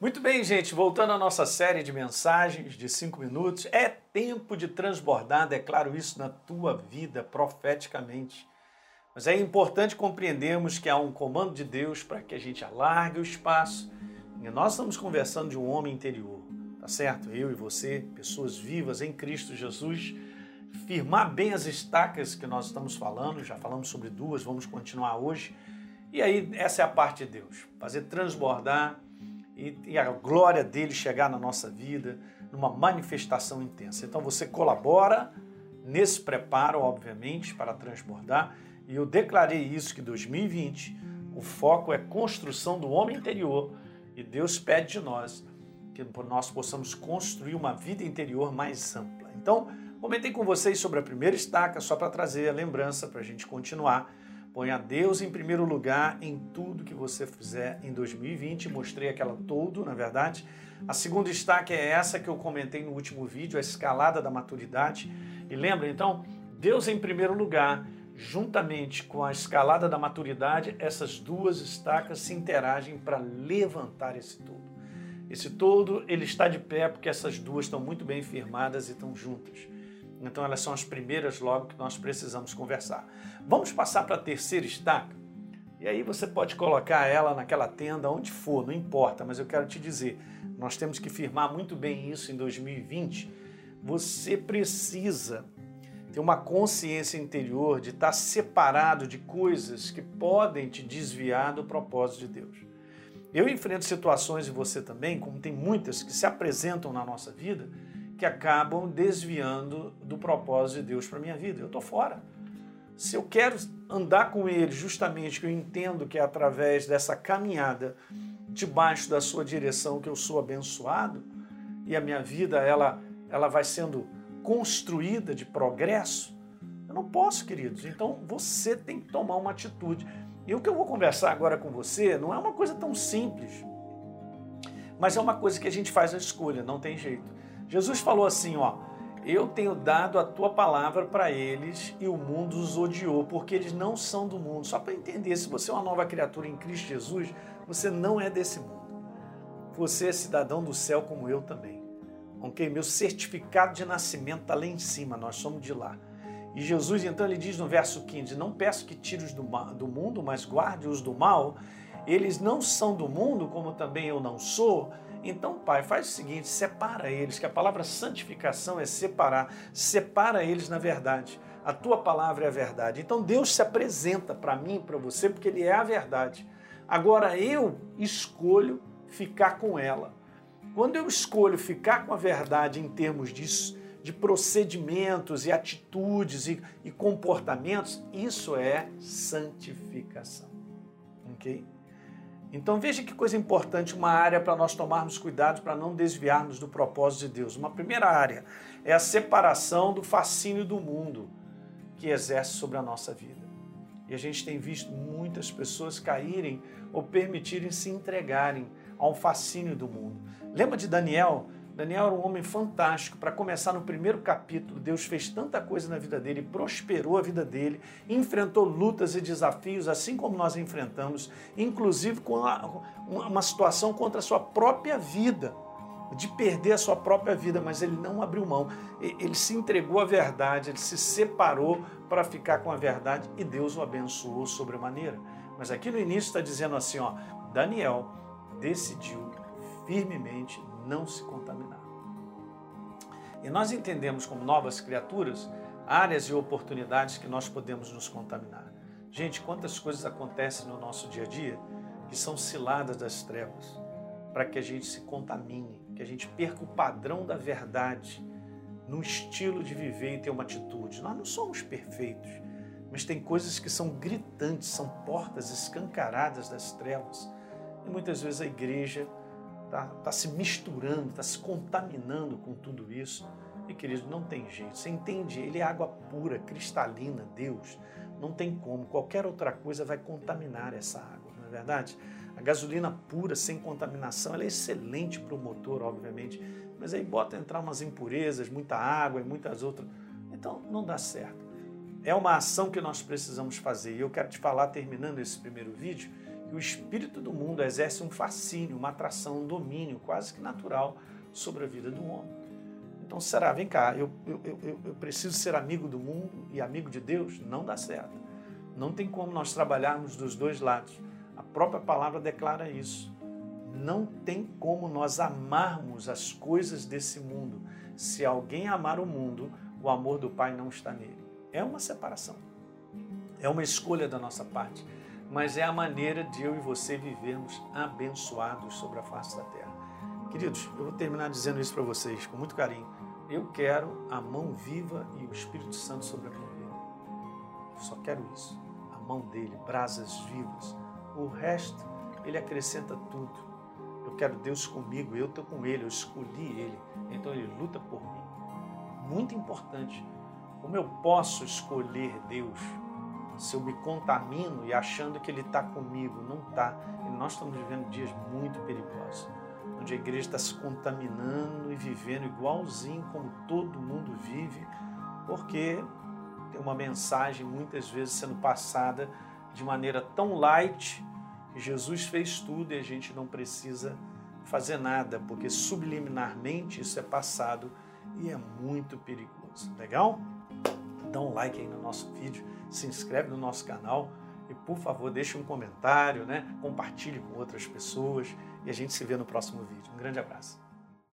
Muito bem, gente, voltando à nossa série de mensagens de cinco minutos, é tempo de transbordar, declaro isso na tua vida profeticamente. Mas é importante compreendermos que há um comando de Deus para que a gente alargue o espaço. E nós estamos conversando de um homem interior, tá certo? Eu e você, pessoas vivas em Cristo Jesus, firmar bem as estacas que nós estamos falando, já falamos sobre duas, vamos continuar hoje. E aí, essa é a parte de Deus, fazer transbordar e, a glória dele chegar na nossa vida numa manifestação intensa. Então você colabora nesse preparo, obviamente, para transbordar. E eu declarei isso que 2020 o foco é construção do homem interior e Deus pede de nós que nós possamos construir uma vida interior mais ampla. Então, comentei com vocês sobre a primeira estaca, só para trazer a lembrança para a gente continuar. Ponha Deus em primeiro lugar em tudo que você fizer em 2020. Mostrei aquela todo, na verdade. A segunda estaca é essa que eu comentei no último vídeo, a escalada da maturidade. E lembra, então, Deus em primeiro lugar, juntamente com a escalada da maturidade, essas duas estacas se interagem para levantar esse todo. Esse todo, ele está de pé porque essas duas estão muito bem firmadas e estão juntas. Então elas são as primeiras logo que nós precisamos conversar. Vamos passar para a terceira estaca? E aí você pode colocar ela naquela tenda onde for, não importa, mas eu quero te dizer, nós temos que firmar muito bem isso em 2020. Você precisa ter uma consciência interior de estar separado de coisas que podem te desviar do propósito de Deus. Eu enfrento situações e você também, como tem muitas que se apresentam na nossa vida, que acabam desviando do propósito de Deus para minha vida. Eu estou fora. Se eu quero andar com Ele, justamente que eu entendo que é através dessa caminhada debaixo da Sua direção que eu sou abençoado e a minha vida ela ela vai sendo construída de progresso. Eu não posso, queridos. Então você tem que tomar uma atitude. E o que eu vou conversar agora com você não é uma coisa tão simples, mas é uma coisa que a gente faz a escolha, não tem jeito. Jesus falou assim, ó: Eu tenho dado a tua palavra para eles e o mundo os odiou, porque eles não são do mundo. Só para entender, se você é uma nova criatura em Cristo Jesus, você não é desse mundo. Você é cidadão do céu como eu também. Ok? Meu certificado de nascimento está lá em cima, nós somos de lá. E Jesus, então, ele diz no verso 15: Não peço que tire-os do, do mundo, mas guarde-os do mal. Eles não são do mundo, como também eu não sou. Então, Pai, faz o seguinte: separa eles, que a palavra santificação é separar, separa eles na verdade. A tua palavra é a verdade. Então, Deus se apresenta para mim para você, porque Ele é a verdade. Agora, eu escolho ficar com ela. Quando eu escolho ficar com a verdade em termos disso, de procedimentos e atitudes e, e comportamentos, isso é santificação. Ok? Então veja que coisa importante, uma área para nós tomarmos cuidado para não desviarmos do propósito de Deus. Uma primeira área é a separação do fascínio do mundo que exerce sobre a nossa vida. E a gente tem visto muitas pessoas caírem ou permitirem se entregarem ao fascínio do mundo. Lembra de Daniel? Daniel era um homem fantástico. Para começar no primeiro capítulo, Deus fez tanta coisa na vida dele, prosperou a vida dele, enfrentou lutas e desafios, assim como nós enfrentamos, inclusive com uma situação contra a sua própria vida, de perder a sua própria vida, mas ele não abriu mão. Ele se entregou à verdade, ele se separou para ficar com a verdade e Deus o abençoou sobremaneira. Mas aqui no início está dizendo assim: ó, Daniel decidiu firmemente não se contaminar. E nós entendemos como novas criaturas áreas e oportunidades que nós podemos nos contaminar. Gente, quantas coisas acontecem no nosso dia a dia que são ciladas das trevas para que a gente se contamine, que a gente perca o padrão da verdade no estilo de viver e ter uma atitude. Nós não somos perfeitos, mas tem coisas que são gritantes, são portas escancaradas das trevas. E muitas vezes a igreja está tá se misturando, está se contaminando com tudo isso. E querido, não tem jeito. Você entende? Ele é água pura, cristalina, Deus. Não tem como. Qualquer outra coisa vai contaminar essa água, não é verdade? A gasolina pura, sem contaminação, ela é excelente para o motor, obviamente. Mas aí bota entrar umas impurezas, muita água e muitas outras. Então não dá certo. É uma ação que nós precisamos fazer. E eu quero te falar, terminando esse primeiro vídeo, que o espírito do mundo exerce um fascínio, uma atração, um domínio quase que natural sobre a vida do homem. Então, será? Vem cá, eu, eu, eu, eu preciso ser amigo do mundo e amigo de Deus? Não dá certo. Não tem como nós trabalharmos dos dois lados. A própria palavra declara isso. Não tem como nós amarmos as coisas desse mundo. Se alguém amar o mundo, o amor do Pai não está nele. É uma separação. É uma escolha da nossa parte. Mas é a maneira de eu e você vivermos abençoados sobre a face da terra. Queridos, eu vou terminar dizendo isso para vocês com muito carinho. Eu quero a mão viva e o Espírito Santo sobre a minha vida. Eu só quero isso. A mão dele, brasas vivas. O resto, ele acrescenta tudo. Eu quero Deus comigo, eu estou com Ele, eu escolhi Ele, então Ele luta por mim. Muito importante. Como eu posso escolher Deus se eu me contamino e achando que Ele está comigo? Não está. Nós estamos vivendo dias muito perigosos, onde a igreja está se contaminando e vivendo igualzinho como todo mundo vive, porque tem uma mensagem muitas vezes sendo passada de maneira tão light Jesus fez tudo e a gente não precisa fazer nada, porque subliminarmente isso é passado e é muito perigoso. Legal? Dá um like aí no nosso vídeo, se inscreve no nosso canal e, por favor, deixe um comentário, né? compartilhe com outras pessoas e a gente se vê no próximo vídeo. Um grande abraço.